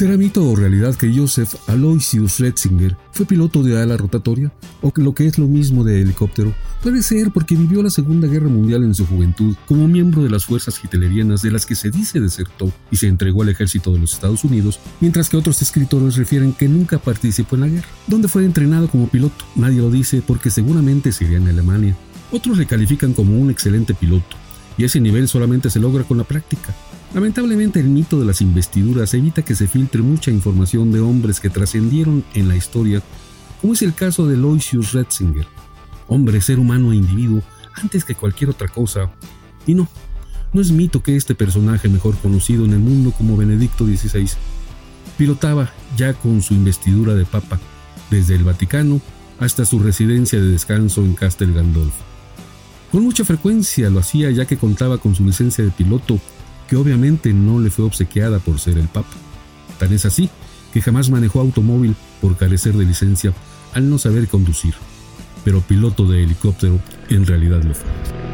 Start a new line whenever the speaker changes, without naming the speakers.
¿Será mito o realidad que Joseph Aloysius Retzinger fue piloto de ala rotatoria? ¿O que lo que es lo mismo de helicóptero? Puede ser porque vivió la Segunda Guerra Mundial en su juventud como miembro de las fuerzas hitlerianas de las que se dice desertó y se entregó al ejército de los Estados Unidos, mientras que otros escritores refieren que nunca participó en la guerra. ¿Dónde fue entrenado como piloto? Nadie lo dice porque seguramente sería en Alemania. Otros le califican como un excelente piloto, y ese nivel solamente se logra con la práctica. Lamentablemente el mito de las investiduras evita que se filtre mucha información de hombres que trascendieron en la historia, como es el caso de Loisius Retzinger, hombre, ser humano e individuo antes que cualquier otra cosa. Y no, no es mito que este personaje mejor conocido en el mundo como Benedicto XVI pilotaba ya con su investidura de papa, desde el Vaticano hasta su residencia de descanso en Castel Gandolfo. Con mucha frecuencia lo hacía ya que contaba con su licencia de piloto que obviamente no le fue obsequiada por ser el Papa. Tan es así que jamás manejó automóvil por carecer de licencia al no saber conducir, pero piloto de helicóptero en realidad lo fue.